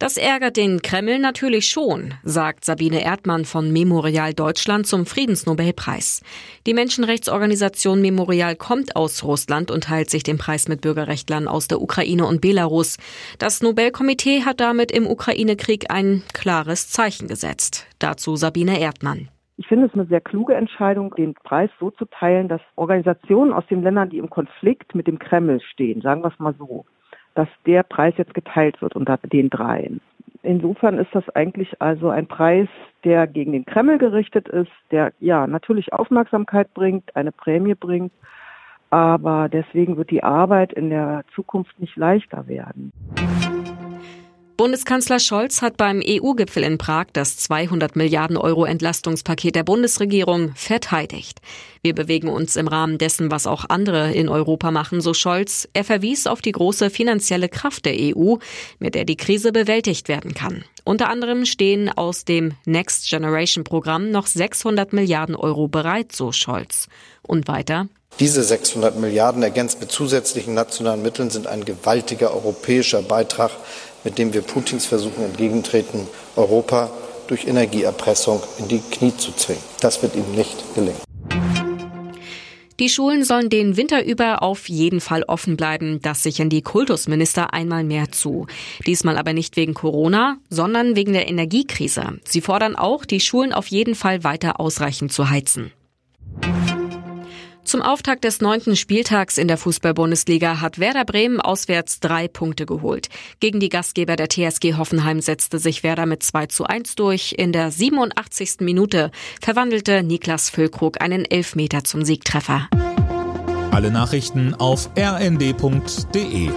Das ärgert den Kreml natürlich schon, sagt Sabine Erdmann von Memorial Deutschland zum Friedensnobelpreis. Die Menschenrechtsorganisation Memorial kommt aus Russland und teilt sich den Preis mit Bürgerrechtlern aus der Ukraine und Belarus. Das Nobelkomitee hat damit im Ukraine-Krieg ein klares Zeichen gesetzt. Dazu Sabine Erdmann. Ich finde es eine sehr kluge Entscheidung, den Preis so zu teilen, dass Organisationen aus den Ländern, die im Konflikt mit dem Kreml stehen, sagen wir es mal so, dass der Preis jetzt geteilt wird unter den dreien. Insofern ist das eigentlich also ein Preis, der gegen den Kreml gerichtet ist, der ja natürlich Aufmerksamkeit bringt, eine Prämie bringt, aber deswegen wird die Arbeit in der Zukunft nicht leichter werden. Bundeskanzler Scholz hat beim EU-Gipfel in Prag das 200 Milliarden Euro Entlastungspaket der Bundesregierung verteidigt. Wir bewegen uns im Rahmen dessen, was auch andere in Europa machen, so Scholz. Er verwies auf die große finanzielle Kraft der EU, mit der die Krise bewältigt werden kann. Unter anderem stehen aus dem Next Generation Programm noch 600 Milliarden Euro bereit, so Scholz. Und weiter. Diese 600 Milliarden ergänzt mit zusätzlichen nationalen Mitteln sind ein gewaltiger europäischer Beitrag mit dem wir Putins Versuchen entgegentreten, Europa durch Energieerpressung in die Knie zu zwingen. Das wird ihm nicht gelingen. Die Schulen sollen den Winter über auf jeden Fall offen bleiben. Das sichern die Kultusminister einmal mehr zu. Diesmal aber nicht wegen Corona, sondern wegen der Energiekrise. Sie fordern auch, die Schulen auf jeden Fall weiter ausreichend zu heizen. Zum Auftakt des neunten Spieltags in der Fußball-Bundesliga hat Werder Bremen auswärts drei Punkte geholt. Gegen die Gastgeber der TSG Hoffenheim setzte sich Werder mit 2 zu 1 durch. In der 87. Minute verwandelte Niklas Füllkrug einen Elfmeter zum Siegtreffer. Alle Nachrichten auf rnd.de